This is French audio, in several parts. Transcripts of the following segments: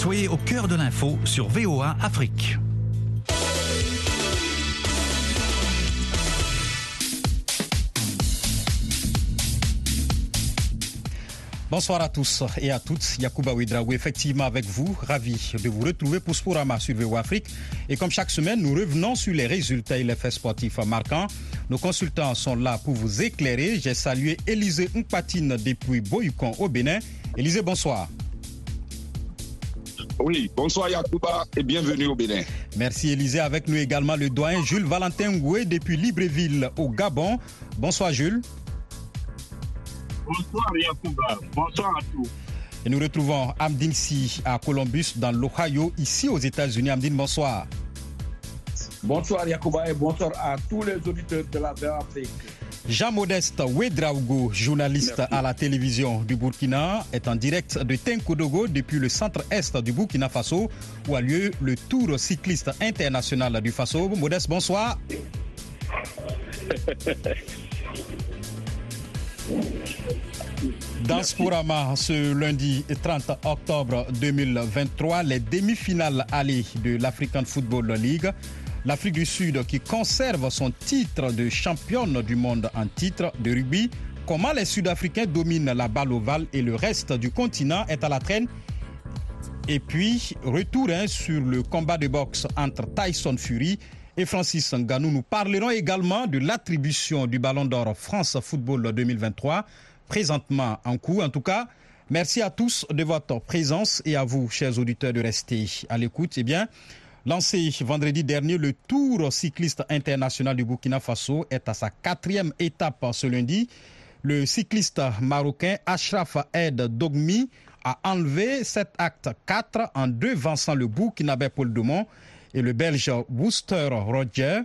Soyez au cœur de l'info sur VOA Afrique. Bonsoir à tous et à toutes. Yacouba Ouidraoui, effectivement avec vous. Ravi de vous retrouver pour Sporama sur VO Afrique. Et comme chaque semaine, nous revenons sur les résultats et les faits sportifs marquants. Nos consultants sont là pour vous éclairer. J'ai salué Élisée Mpatine depuis Boyukon au Bénin. Élisée, bonsoir. Oui, bonsoir Yacouba et bienvenue au Bénin. Merci Élisée. Avec nous également le doyen Jules Valentin Ngoué depuis Libreville au Gabon. Bonsoir Jules. Bonsoir Yacouba, bonsoir à tous. Et nous retrouvons Amdine Si à Columbus dans l'Ohio, ici aux États-Unis. Amdine, bonsoir. Bonsoir Yacouba et bonsoir à tous les auditeurs de la Afrique. Jean-Modeste Ouedraogo, journaliste à la télévision du Burkina, est en direct de Tenkodogo depuis le centre-est du Burkina Faso où a lieu le Tour cycliste international du Faso. Modeste, bonsoir. Dans Sporama, ce lundi 30 octobre 2023, les demi-finales allées de l'African Football League. L'Afrique du Sud qui conserve son titre de championne du monde en titre de rugby. Comment les Sud-Africains dominent la balle ovale et le reste du continent est à la traîne. Et puis, retour hein, sur le combat de boxe entre Tyson Fury et Francis Ngannou. Nous parlerons également de l'attribution du Ballon d'Or France Football 2023, présentement en cours. En tout cas, merci à tous de votre présence et à vous, chers auditeurs, de rester à l'écoute. Eh bien, Lancé vendredi dernier, le Tour cycliste international du Burkina Faso est à sa quatrième étape ce lundi. Le cycliste marocain Ashraf Ed Dogmi a enlevé cet acte 4 en devançant le Burkinabé Paul Dumont et le Belge Wooster Roger.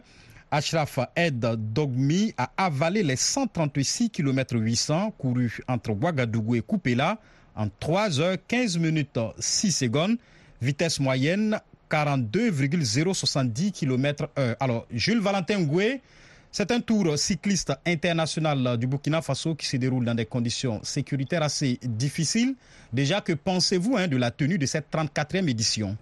Ashraf Ed Dogmi a avalé les 136 km 800 courus entre Ouagadougou et Koupela en 3 heures 15 minutes 6 secondes. Vitesse moyenne 42,070 km heure. Alors, Jules Valentin Ngoué, c'est un tour cycliste international du Burkina Faso qui se déroule dans des conditions sécuritaires assez difficiles. Déjà, que pensez-vous hein, de la tenue de cette 34e édition?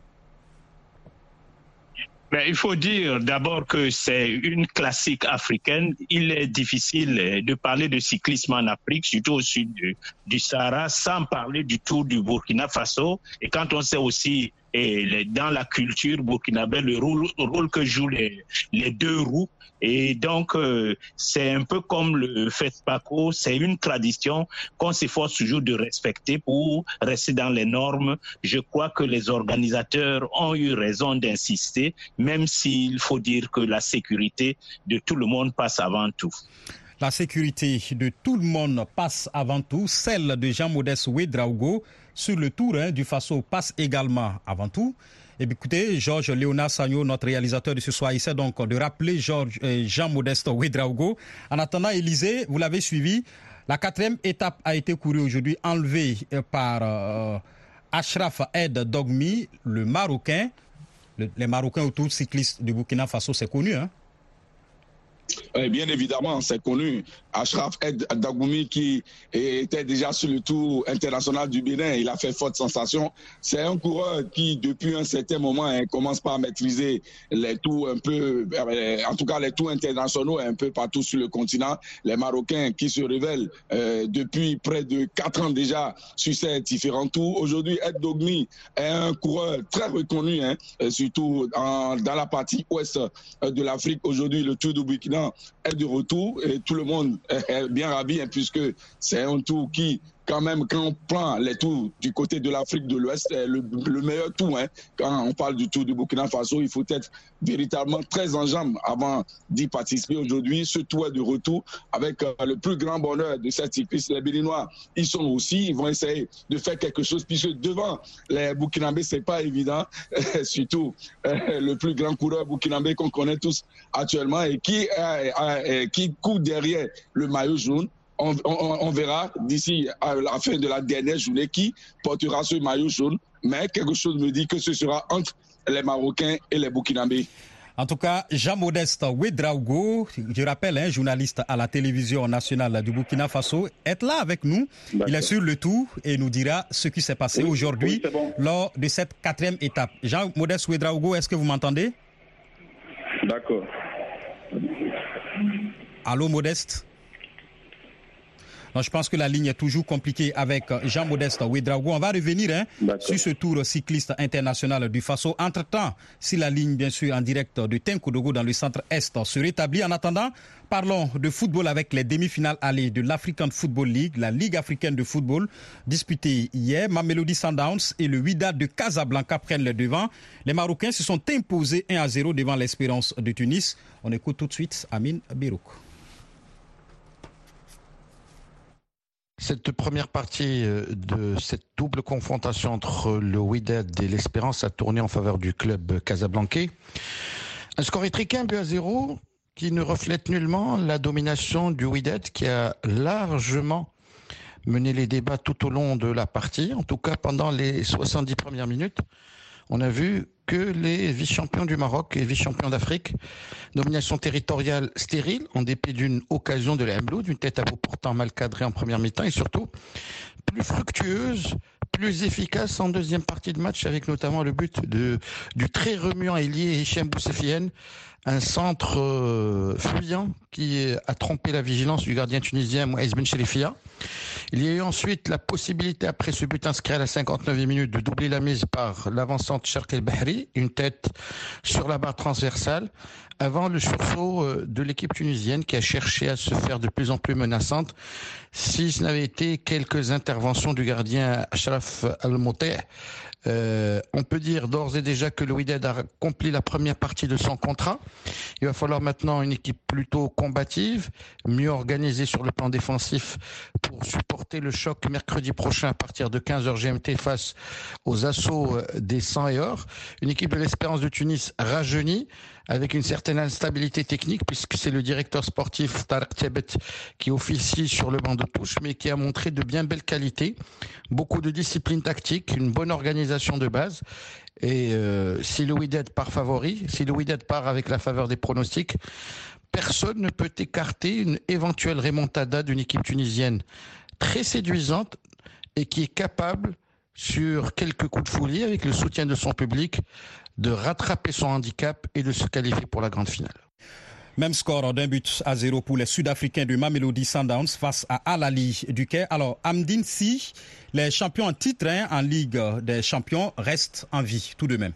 Mais il faut dire d'abord que c'est une classique africaine. Il est difficile de parler de cyclisme en Afrique, surtout au sud du, du Sahara, sans parler du Tour du Burkina Faso. Et quand on sait aussi et dans la culture burkinabé le rôle, que jouent les, deux roues. Et donc, euh, c'est un peu comme le FESPACO, c'est une tradition qu'on s'efforce toujours de respecter pour rester dans les normes. Je crois que les organisateurs ont eu raison d'insister, même s'il faut dire que la sécurité de tout le monde passe avant tout. La sécurité de tout le monde passe avant tout, celle de Jean-Modeste Ouedraogo sur le tour hein, du Faso passe également avant tout. Et écoutez, Georges Léonard Sagno, notre réalisateur de ce soir, essaie donc de rappeler Georges, euh, Jean-Modeste Ouedraogo. En attendant, Élysée, vous l'avez suivi. La quatrième étape a été courue aujourd'hui, enlevée euh, par euh, Ashraf Ed Dogmi, le Marocain. Le- les Marocains autour cyclistes du Burkina Faso, c'est connu. Hein? Eh bien évidemment, c'est connu. Ashraf Ed Dagoumi qui était déjà sur le tour international du Bénin, il a fait forte sensation. C'est un coureur qui, depuis un certain moment, hein, commence par maîtriser les tours un peu, euh, en tout cas les tours internationaux un peu partout sur le continent. Les Marocains qui se révèlent euh, depuis près de quatre ans déjà sur ces différents tours. Aujourd'hui, Ed Dogmi est un coureur très reconnu, hein, euh, surtout dans la partie ouest de l'Afrique. Aujourd'hui, le Tour du Burkina est de retour et tout le monde est bien ravi hein, puisque c'est un tour qui, quand même, quand on prend les tours du côté de l'Afrique de l'Ouest, est le, le meilleur tour. hein. Quand on parle du Tour du Burkina Faso, il faut être véritablement très en jambes avant d'y participer. Aujourd'hui, ce tour est de retour avec euh, le plus grand bonheur de cette cycliste. Les Béninois, ils sont aussi, ils vont essayer de faire quelque chose puisque devant les Burkinabés, c'est pas évident, surtout euh, le plus grand coureur burkinabé qu'on connaît tous actuellement et qui, euh, euh, qui court derrière le maillot jaune. On, on- on verra d'ici à la fin de la dernière journée qui portera ce maillot jaune. Mais quelque chose me dit que ce sera entre les Marocains et les Burkinabés. En tout cas, Jean-Modeste Ouedraogo, je rappelle, un journaliste à la télévision nationale du Burkina Faso, est là avec nous. Il est sur le tout et nous dira ce qui s'est passé aujourd'hui lors de cette quatrième étape. Jean-Modeste Ouedraogo, est-ce que vous m'entendez? D'accord. Allô, Modeste? Je pense que la ligne est toujours compliquée avec euh, Jean-Modeste Ouedraogo. On va revenir hein, sur ce tour cycliste international du Faso. Entre-temps, si la ligne, bien sûr, en direct de Tenkodogo dans le centre-est se rétablit. En attendant, parlons de football avec les demi-finales allées de l'African Football League, la Ligue africaine de football, disputée hier. Mamelody Sundowns et le Wydad de Casablanca prennent le devant. Les Marocains se sont imposés 1 à 0 devant l'Espérance de Tunis. On écoute tout de suite Amin Birouk. Cette première partie euh, de cette double confrontation entre le Wydad et l'Espérance a tourné en faveur du club casablancais. Un score étriqué, but à zéro, qui ne reflète nullement la domination du Wydad qui a largement mené les débats tout au long de la partie, en tout cas pendant les 70 premières minutes on a vu que les vice-champions du Maroc et vice-champions d'Afrique, domination territoriale stérile, en dépit d'une occasion de la Blue, d'une tête à bout pourtant mal cadrée en première mi-temps, et surtout plus fructueuse, plus efficace en deuxième partie de match, avec notamment le but de, du très remuant ailier Hichem Boussefien, un centre euh, fuyant qui a trompé la vigilance du gardien tunisien Moïse Ben Il y a eu ensuite la possibilité, après ce but inscrit à la 59e minute, de doubler la mise par l'avançante Shark Bahri, une tête sur la barre transversale, avant le sursaut euh, de l'équipe tunisienne qui a cherché à se faire de plus en plus menaçante, si ce n'avait été quelques interventions du gardien Ashraf Al-Moteh euh, on peut dire d'ores et déjà que le a accompli la première partie de son contrat. Il va falloir maintenant une équipe plutôt combative, mieux organisée sur le plan défensif pour supporter le choc mercredi prochain à partir de 15h GMT face aux assauts euh, des 100 et or. Une équipe de l'Espérance de Tunis rajeunie avec une certaine instabilité technique puisque c'est le directeur sportif Tarek Tebet qui officie sur le banc de touche mais qui a montré de bien belles qualités, beaucoup de discipline tactique, une bonne organisation de base. Et euh, si le Wydad part favori, si le Wydad part avec la faveur des pronostics, personne ne peut écarter une éventuelle remontada d'une équipe tunisienne très séduisante et qui est capable sur quelques coups de folie avec le soutien de son public de rattraper son handicap et de se qualifier pour la grande finale. Même score d'un but à zéro pour les Sud-Africains du Mamelody Sundowns face à Al-Ali du Quai. Alors, Amdine, si les champions en titre hein, en Ligue des champions restent en vie tout de même.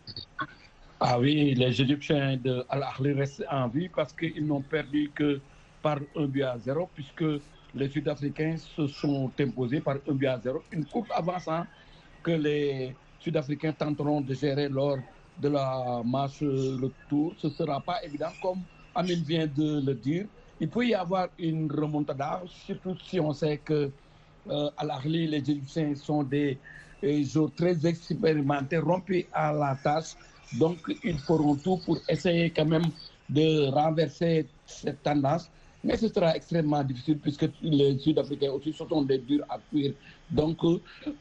Ah oui, les Égyptiens de Al-Ahli restent en vie parce qu'ils n'ont perdu que par un but à zéro puisque les Sud-Africains se sont imposés par un but à zéro. Une coupe avançant que les Sud-Africains tenteront de gérer lors de la marche retour. Ce ne sera pas évident, comme Amine vient de le dire. Il peut y avoir une remontada, surtout si on sait que euh, à l'Arli, les Égyptiens sont des, joueurs très expérimentés, rompus à la tâche. Donc, ils feront tout pour essayer quand même de renverser cette tendance. Mais ce sera extrêmement difficile puisque les Sud-Africains aussi sont des durs à cuire. Donc,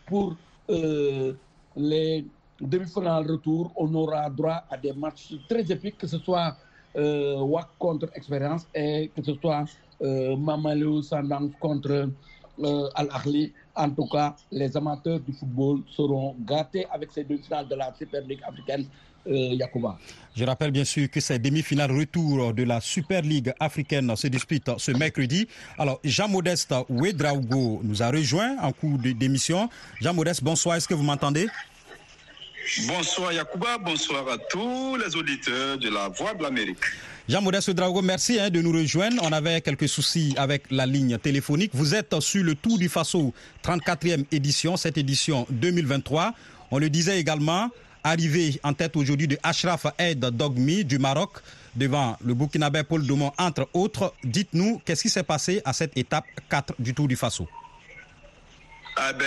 pour euh, les demi-finale retour, on aura droit à des matchs très épiques, que ce soit euh, WAC contre Expérience et que ce soit euh, Mamalou Sandang contre euh, Al-Ahli. En tout cas, les amateurs du football seront gâtés avec ces deux finales de la Super League africaine. Euh, Yacouba. Je rappelle bien sûr que ces demi-finales retour de la Super League africaine se disputent ce mercredi. Alors, Jean-Modeste Ouedraogo nous a rejoint en cours d'émission. Jean-Modeste, bonsoir, est-ce que vous m'entendez? Bonsoir Yacouba, bonsoir à tous les auditeurs de la Voix de l'Amérique. Jean-Modeste Drago, merci hein, de nous rejoindre. On avait quelques soucis avec la ligne téléphonique. Vous êtes sur le Tour du Faso, 34e édition, cette édition 2023. On le disait également, arrivé en tête aujourd'hui de Ashraf Aid Dogmi du Maroc devant le Burkinabé Paul Domont, entre autres. Dites-nous, qu'est-ce qui s'est passé à cette étape 4 du Tour du Faso? Ah ben,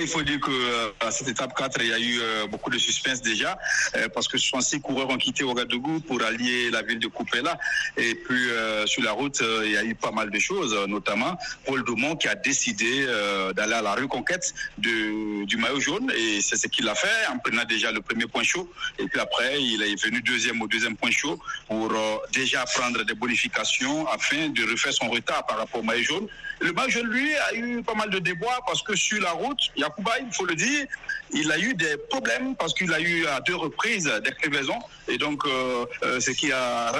il faut dire que euh, à cette étape 4, il y a eu euh, beaucoup de suspense déjà, euh, parce que 66 coureurs ont quitté Ouagadougou pour allier la ville de Coupéla. Et puis sur la route, il y a eu pas mal de choses, notamment Paul Dumont qui a décidé d'aller à la reconquête de, du maillot jaune, et c'est ce qu'il a fait en prenant déjà le premier point chaud. Et puis après, il est venu deuxième au deuxième point chaud pour déjà prendre des bonifications afin de refaire son retard par rapport au maillot jaune. Le jaune, lui, a eu pas mal de déboires parce que sur la route, Yacouba, il faut le dire, il a eu des problèmes parce qu'il a eu à deux reprises des crevaisons. Et donc, euh, euh, ce qui a,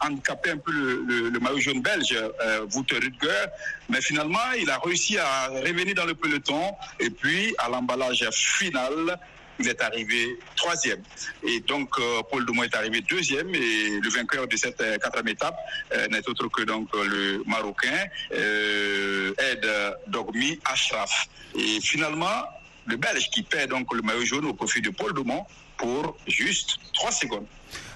handicapé un peu le, maillot jaune belge, euh, Wouter Rutger. Mais finalement, il a réussi à revenir dans le peloton. Et puis, à l'emballage final, il est arrivé troisième. Et donc, euh, Paul Dumont est arrivé deuxième et le vainqueur de cette euh, quatrième étape euh, n'est autre que donc le Marocain Ed Dogmi Ashraf. Et finalement, le Belge qui perd donc le maillot jaune au profit de Paul Dumont pour juste trois secondes.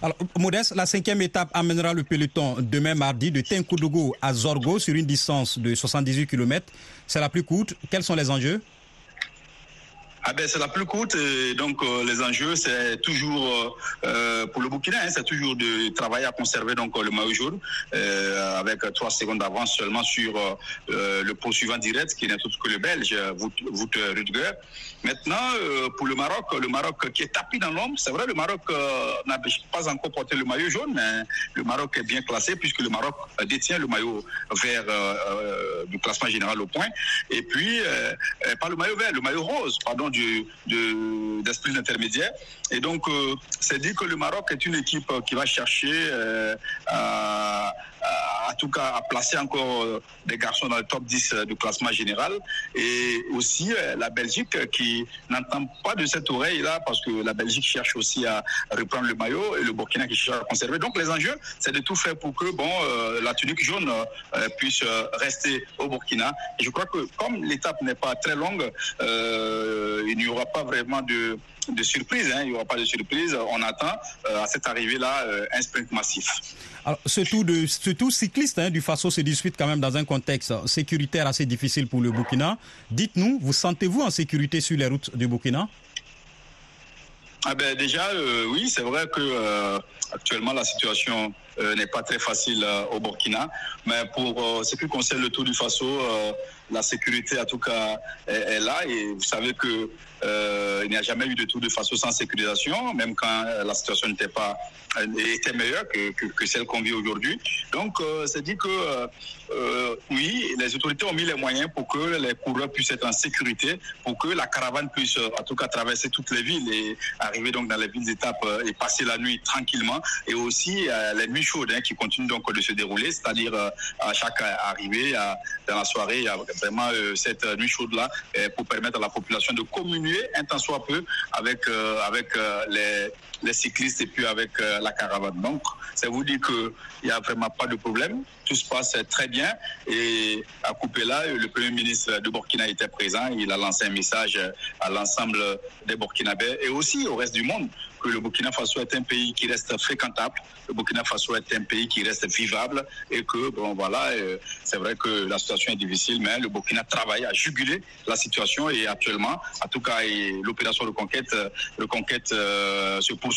Alors, Modeste, la cinquième étape amènera le peloton demain mardi de Tenkoudougou à Zorgo sur une distance de 78 km. C'est la plus courte. Quels sont les enjeux? Ah ben, c'est la plus courte. Et donc, euh, les enjeux, c'est toujours, euh, euh, pour le Burkina, hein, c'est toujours de travailler à conserver donc, le maillot jaune avec trois secondes d'avance seulement sur le poursuivant direct, qui n'est autre que le Belge, Wout Rudger. Maintenant, pour le Maroc, le Maroc qui est tapis dans l'ombre, c'est vrai, le Maroc n'a pas encore porté le maillot jaune, le Maroc est bien classé puisque le Maroc détient le maillot vert du classement général au point. Et puis, pas le maillot vert, le maillot rose, pardon, d'esprit intermédiaire. Et donc, euh, c'est dit que le Maroc est une équipe qui va chercher euh, à, en tout cas à placer encore euh, des garçons dans le top 10 du classement général. Et aussi la Belgique qui n'entend pas de cette oreille-là parce que la Belgique cherche aussi à reprendre le maillot et le Burkina qui cherche à conserver. Donc les enjeux, c'est de tout faire pour que bon, la tunique jaune puisse rester au Burkina. Et je crois que comme l'étape n'est pas très longue, il n'y aura pas vraiment de, de surprise. Hein. Il n'y aura pas de surprise. On attend euh, à cette arrivée-là euh, un sprint massif. Alors, ce tour, de, ce tour cycliste hein, du Faso se dispute quand même dans un contexte sécuritaire assez difficile pour le Burkina. Dites-nous, vous sentez-vous en sécurité sur les routes du Burkina? Ah ben déjà, euh, oui, c'est vrai que actuellement la situation n'est pas très facile au Burkina, mais pour ce qui concerne le Tour du Faso, la sécurité en tout cas est, là. Et vous savez que euh, il n'y a jamais eu de tout de façon sans sécurisation, même quand euh, la situation n'était pas euh, était meilleure que, que, celle qu'on vit aujourd'hui. Donc, c'est dit que oui, les autorités ont mis les moyens pour que les coureurs puissent être en sécurité, pour que la caravane puisse en tout cas traverser toutes les villes et arriver donc dans les villes d'étape et passer la nuit tranquillement. Et aussi les nuits chaudes hein, qui continuent donc de se dérouler, c'est-à-dire à chaque arrivée, dans la soirée, il y a vraiment cette nuit chaude là pour permettre à la population de communiquer un temps soit peu avec, euh, avec euh, les, les, cyclistes et puis avec euh, la caravane. Donc, ça vous dit qu'il n'y a vraiment pas de problème. Tout se passe très bien. Et à là le Premier ministre de Burkina était présent. Il a lancé un message à l'ensemble des Burkinabés et aussi au reste du monde que le Burkina Faso est un pays qui reste fréquentable, le Burkina Faso est un pays qui reste vivable et que, bon, voilà, euh, c'est vrai que la situation est difficile, mais le Burkina travaille à juguler la situation et actuellement, en tout cas, l'opération de conquête, conquête euh, se poursuit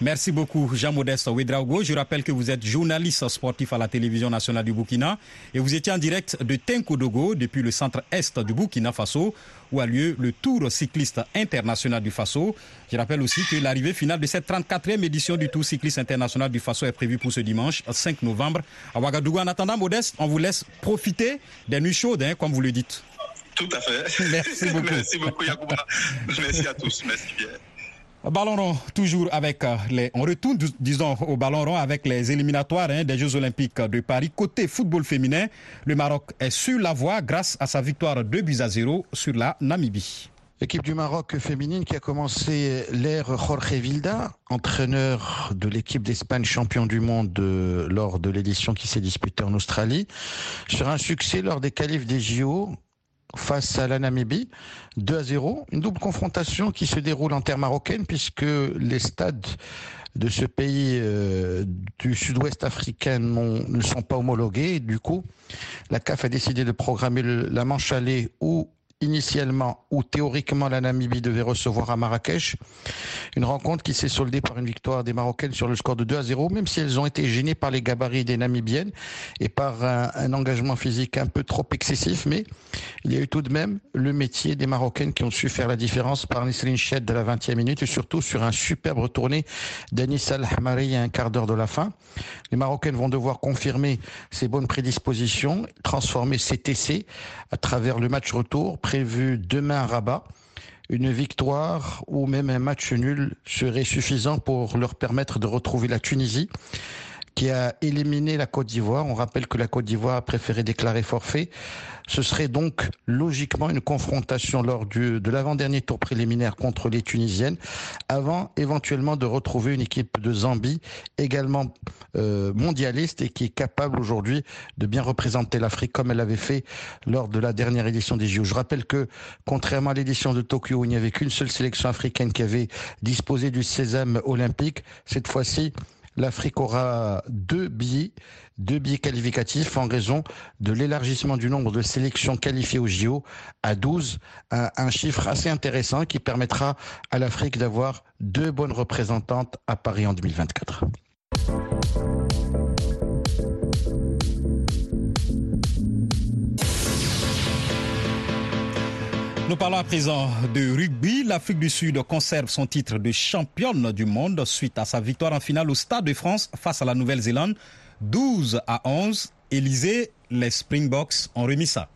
Merci beaucoup, Jean-Modeste Ouedraogo. Je rappelle que vous êtes journaliste sportif à la télévision nationale du Burkina et vous étiez en direct de Tenkodogo depuis le centre-est du Burkina Faso où a lieu le Tour cycliste international du Faso. Je rappelle aussi que l'arrivée finale de cette 34e édition du Tour cycliste international du Faso est prévue pour ce dimanche 5 novembre à Ouagadougou. En attendant, Modeste, on vous laisse profiter des nuits chaudes, hein, comme vous le dites. Tout à fait. Merci beaucoup. Merci beaucoup, Yacouba. Merci à tous. Merci bien. Ballon rond, toujours avec euh, les. On retourne, disons, au ballon rond avec les éliminatoires hein, des Jeux Olympiques de Paris. Côté football féminin, le Maroc est sur la voie grâce à sa victoire 2 buts à 0 sur la Namibie. Équipe du Maroc féminine qui a commencé l'ère Jorge Vilda, entraîneur de l'équipe d'Espagne champion du monde euh, lors de l'édition qui s'est disputée en Australie, sur un succès lors des qualifs des JO face à la Namibie, 2 à 0. Une double confrontation qui se déroule en terre marocaine puisque les stades de ce pays euh, du sud-ouest africain ne sont pas homologués. du coup, la CAF a décidé de programmer la manche allée ou initialement ou théoriquement la Namibie devait recevoir à Marrakech. Une rencontre qui s'est soldée par une victoire des Marocaines sur le score de 2 à 0, même si elles ont été gênées par les gabarits des Namibiennes et par un, engagement physique un peu trop excessif. Mais il y a eu tout de même le métier des Marocaines qui ont su faire la différence par Nisrin Ched de la 20e minute et surtout sur un superbe retourné d'Anis Al-Hamari à un quart d'heure de la fin. Les Marocaines vont devoir confirmer ces bonnes prédispositions, transformer CTC à travers le match retour prévu demain à Rabat. Une victoire ou même un match nul serait suffisant pour leur permettre de retrouver la Tunisie qui a éliminé la Côte d'Ivoire. On rappelle que la Côte d'Ivoire a préféré déclarer forfait. Ce serait donc logiquement une confrontation lors du, de l'avant-dernier tour préliminaire contre les Tunisiennes, avant éventuellement de retrouver une équipe de Zambie également euh, mondialiste et qui est capable aujourd'hui de bien représenter l'Afrique comme elle l'avait fait lors de la dernière édition des JO. Je rappelle que contrairement à l'édition de Tokyo où il n'y avait qu'une seule sélection africaine qui avait disposé du sésame olympique, cette fois-ci l'Afrique aura deux billets, deux billets qualificatifs en raison de l'élargissement du nombre de sélections qualifiées au JO à 12, un, chiffre assez intéressant qui permettra à l'Afrique d'avoir deux bonnes représentantes à Paris en 2024. Nous parlons à présent de rugby. L'Afrique du Sud conserve son titre de championne du monde suite à sa victoire en finale au Stade de France face à la Nouvelle-Zélande. 12 à 11. Élysée, les Springboks ont remis ça.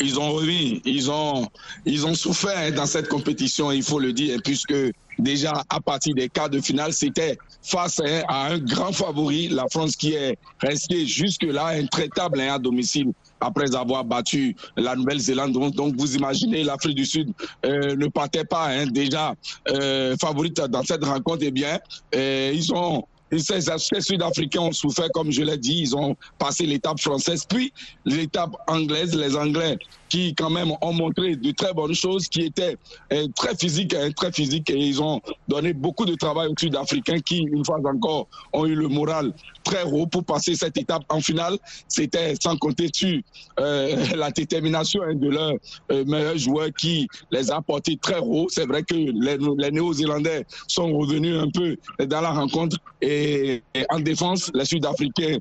Ils ont remis, ils ont, ils ont souffert dans cette compétition, il faut le dire, puisque déjà à partir des quarts de finale, c'était face à un grand favori, la France qui est restée jusque-là intraitable hein, à domicile après avoir battu la Nouvelle-Zélande. Donc, vous imaginez, l'Afrique du Sud euh, ne partait pas hein, déjà euh, favorite dans cette rencontre. Eh bien, euh, ils ont ces sud-africains ont souffert, comme je l'ai dit, ils ont passé l'étape française, puis l'étape anglaise. Les Anglais qui, quand même, ont montré de très bonnes choses, qui étaient euh, très physiques, hein, très physiques, et ils ont donné beaucoup de travail aux Sud-Africains qui, une fois encore, ont eu le moral très haut pour passer cette étape en finale. C'était sans compter sur euh, la détermination hein, de leurs euh, meilleurs joueurs qui les a portés très haut. C'est vrai que les, Néo-Zélandais sont revenus un peu dans la rencontre et, en défense, les Sud-Africains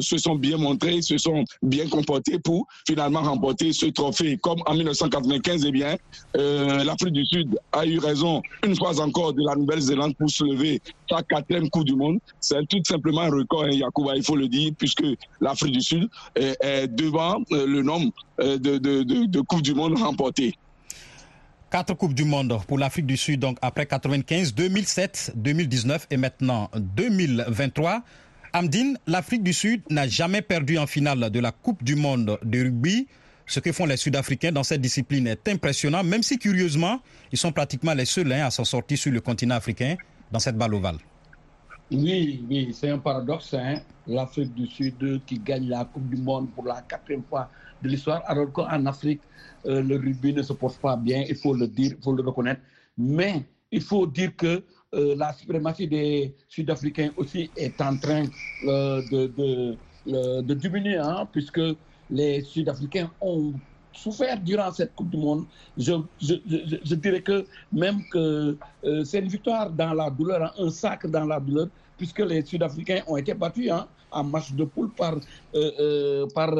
se sont bien montrés, se sont bien comportés pour finalement remporter ce trophée. Comme en 1995, eh bien, l'Afrique du Sud a eu raison une fois encore de la Nouvelle-Zélande pour se lever sa quatrième Coupe du Monde. C'est tout simplement un record, hein, Yacouba, il faut le dire, puisque l'Afrique du Sud est, devant euh, le nombre euh, de, de, de, Coupes du Monde remportées. Quatre Coupes du Monde pour l'Afrique du Sud, donc après 95, 2007, 2019 et maintenant 2023. Amdine, l'Afrique du Sud n'a jamais perdu en finale de la Coupe du Monde de rugby. Ce que font les Sud-Africains dans cette discipline est impressionnant, même si curieusement, ils sont pratiquement les seuls hein, à s'en sortir sur le continent africain dans cette balle ovale. Oui, oui, c'est un paradoxe. Hein? L'Afrique du Sud qui gagne la Coupe du Monde pour la quatrième fois de l'histoire, alors qu'en Afrique, euh, le rugby ne se porte pas bien, il faut le dire, il faut le reconnaître. Mais il faut dire que euh, la suprématie des Sud-Africains aussi est en train euh, de, diminuer, hein, puisque les Sud-Africains ont souffert durant cette Coupe du Monde. Je, dirais que même que euh, c'est une victoire dans la douleur, hein, un sacre dans la douleur, puisque les Sud-Africains ont été battus hein, en match de poule par, euh, euh, par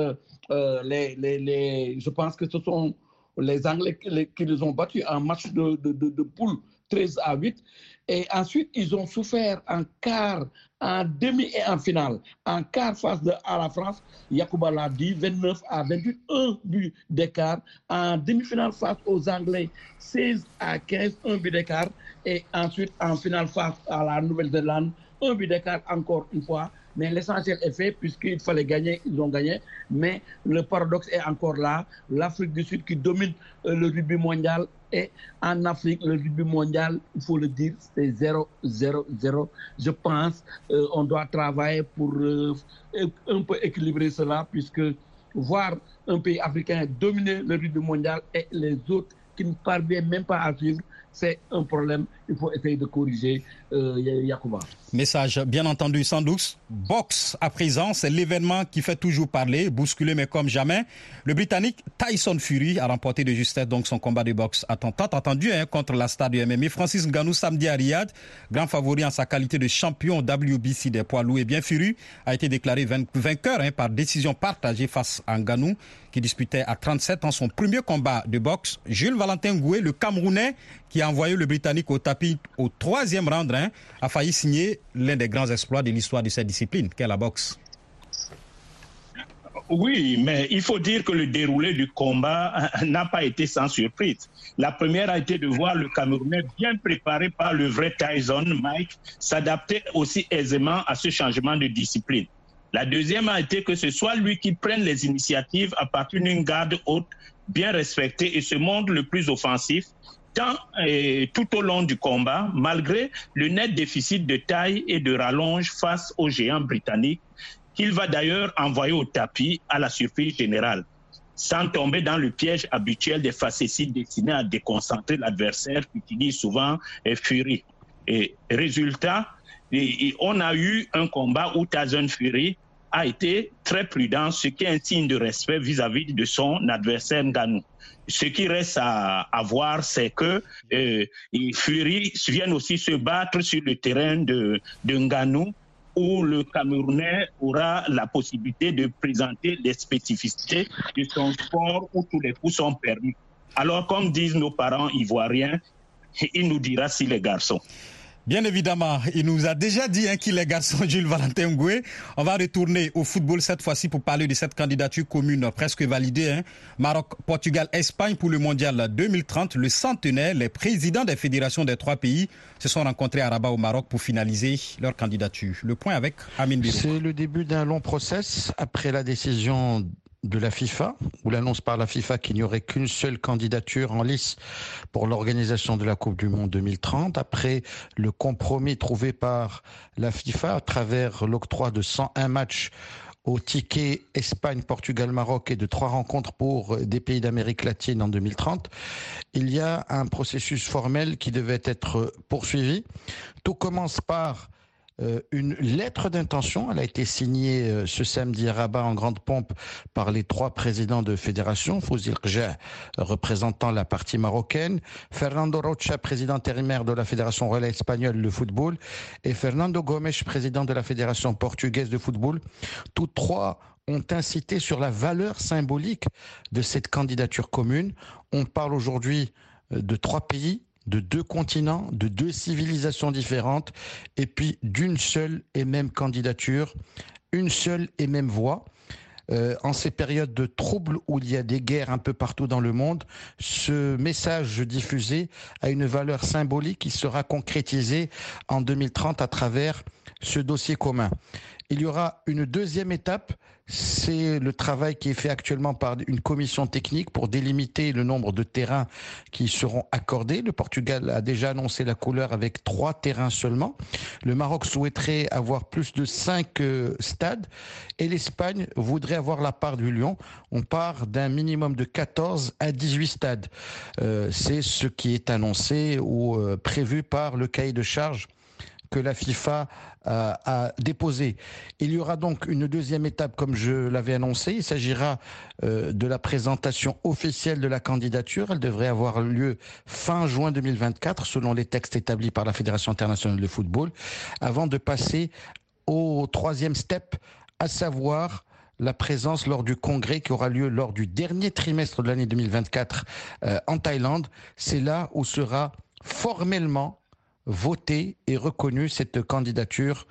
les, Je pense que ce sont les Anglais qui les ont battus en match de, de, de poule 13 à 8. Et ensuite, ils ont souffert en quart, en demi et en finale. En quart face à la France, Yacouba l'a dit, 29 à 28, un but d'écart. En demi-finale face aux Anglais, 16 à 15, un but d'écart. Et ensuite, en finale face à la Nouvelle-Zélande, un but d'écart encore une fois. Mais l'essentiel est fait puisqu'il fallait gagner, ils ont gagné. Mais le paradoxe est encore là. L'Afrique du Sud qui domine euh, le rugby mondial et en Afrique, le rugby mondial, il faut le dire, c'est 0-0-0. Je pense euh, doit travailler pour euh, un peu équilibrer cela puisque voir un pays africain dominer le rythme mondial et les autres qui ne parviennent même pas à suivre, c'est un problème. Il faut essayer de corriger euh, Yacouba. Message bien entendu sans doute. Box à présent, c'est l'événement qui fait toujours parler, bousculé mais comme jamais. Le Britannique Tyson Fury a remporté de justesse donc son combat de boxe tant attendu hein, contre la star du MMA. Francis Ngannou samedi à Riyad, grand favori en sa qualité de champion WBC des poids lourds. Et bien Fury a été déclaré vainqueur hein, par décision partagée face à Ngannou qui disputait à 37 ans son premier combat de boxe. Jules Valentin Goué, le Camerounais qui a envoyé le Britannique au tapis au troisième round, hein, a failli signer l'un des grands exploits de l'histoire de cette discipline, qu'est la boxe. Oui, mais il faut dire que le déroulé du combat n'a pas été sans surprise. La première a été de voir le Camerounais bien préparé par le vrai Tyson, Mike, s'adapter aussi aisément à ce changement de discipline. La deuxième a été que ce soit lui qui prenne les initiatives à partir d'une garde haute, bien respectée et se montre le plus offensif, tant et tout au long du combat, malgré le net déficit de taille et de rallonge face aux géants britanniques, qu'il va d'ailleurs envoyer au tapis à la surprise générale, sans tomber dans le piège habituel des facéties destinées à déconcentrer l'adversaire qu'utilise souvent Fury. Et résultat, on a eu un combat où Tyson Fury a été très prudent, ce qui est un signe de respect vis-à-vis de son adversaire Nganou. Ce qui reste à, voir, c'est que euh, Fury vienne aussi se battre sur le terrain de, de Nganou, où le Camerounais aura la possibilité de présenter les spécificités de son sport où tous les coups sont permis. Alors, comme disent nos parents ivoiriens, il nous dira si les garçons. Bien évidemment, il nous a déjà dit hein, qu'il est garçon Jules Valentin Ngoué. On va retourner au football cette fois-ci pour parler de cette candidature commune presque validée. Hein. Maroc, Portugal, Espagne pour le mondial 2030. Le centenaire, les présidents des fédérations des trois pays se sont rencontrés à Rabat au Maroc pour finaliser leur candidature. Le point avec Amin C'est le début d'un long process après la décision de la FIFA, ou l'annonce par la FIFA qu'il n'y aurait qu'une seule candidature en lice pour l'organisation de la Coupe du Monde 2030, après le compromis trouvé par la FIFA à travers l'octroi de 101 matchs au ticket Espagne, Portugal, Maroc et de trois rencontres pour des pays d'Amérique latine en 2030, il y a un processus formel qui devait être poursuivi. Tout commence par une lettre d'intention. A été signée euh, ce samedi à Rabat en grande pompe par les trois présidents de fédération, Fouzil Rja, représentant la partie marocaine, Fernando Rocha, président intérimaire de la Fédération relais espagnole de football, et Fernando Gomes, président de la Fédération portugaise de football. Tous trois ont incité sur la valeur symbolique de cette candidature commune. On parle aujourd'hui euh, de trois pays, de deux continents, de deux civilisations différentes, et puis d'une seule et même candidature, une seule et même voix. Euh, en ces périodes de troubles où il y a des guerres un peu partout dans le monde, ce message diffusé a une valeur symbolique qui sera concrétisé en 2030 à travers ce dossier commun. Il y aura une deuxième étape c'est le travail qui est fait actuellement par une commission technique pour délimiter le nombre de terrains qui seront accordés. Le Portugal a déjà annoncé la couleur avec trois terrains seulement. Le Maroc souhaiterait avoir plus de cinq euh, stades et l'Espagne voudrait avoir la part du Lyon. On part d'un minimum de 14 à 18 stades. Euh, c'est ce qui est annoncé ou euh, prévu par le cahier de charge que la FIFA a déposé. Il y aura donc une deuxième étape, comme je l'avais annoncé. Il s'agira euh, de la présentation officielle de la candidature. Elle devrait avoir lieu fin juin 2024, selon les textes établis par la Fédération internationale de football, avant de passer au troisième step, à savoir la présence lors du congrès qui aura lieu lors du dernier trimestre de l'année 2024 euh, en Thaïlande. C'est là où sera formellement voté et reconnu cette candidature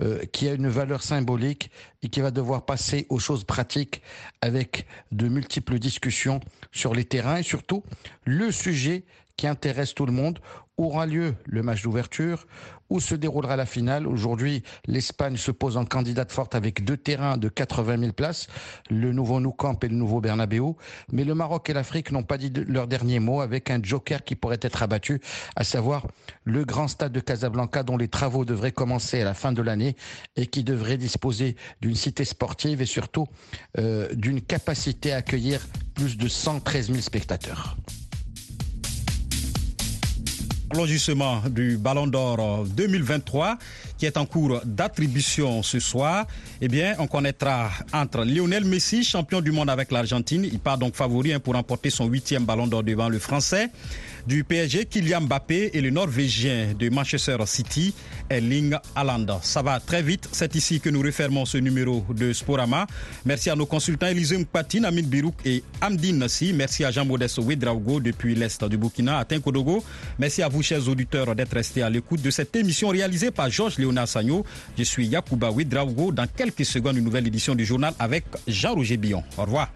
euh, qui a une valeur symbolique et qui va devoir passer aux choses pratiques avec de multiples discussions sur les terrains et surtout le sujet qui intéresse tout le monde aura lieu le match d'ouverture où se déroulera la finale. Aujourd'hui, l'Espagne se pose en candidate forte avec deux terrains de 80 000 places, le nouveau Nou Camp et le nouveau Bernabeu. Mais le Maroc et l'Afrique n'ont pas dit leur dernier mot avec un joker qui pourrait être abattu, à savoir le grand stade de Casablanca dont les travaux devraient commencer à la fin de l'année et qui devrait disposer d'une cité sportive et surtout euh, d'une capacité à accueillir plus de 113 000 spectateurs. Justement du Ballon d'Or 2023 qui est en cours d'attribution ce soir. Eh bien, on connaîtra entre Lionel Messi, champion du monde avec l'Argentine, il part donc favori hein, pour remporter son huitième Ballon d'Or devant le Français du PSG, Kylian Mbappé et le Norvégien de Manchester City, Erling Haaland. Ça va très vite. C'est ici que nous refermons ce numéro de Sporama. Merci à nos consultants Élisée Mpatine, Amin Birouk et Amdine Nassi. Merci à Jean-Modeste Ouedraogo depuis l'Est du Burkina, à Tinkodogo. Merci à vous, chers auditeurs, d'être restés à l'écoute de cette émission réalisée par Georges Léonard Sagno. Je suis Yacouba Ouedraogo. Dans quelques secondes, une nouvelle édition du journal avec Jean-Roger Billon. Au revoir.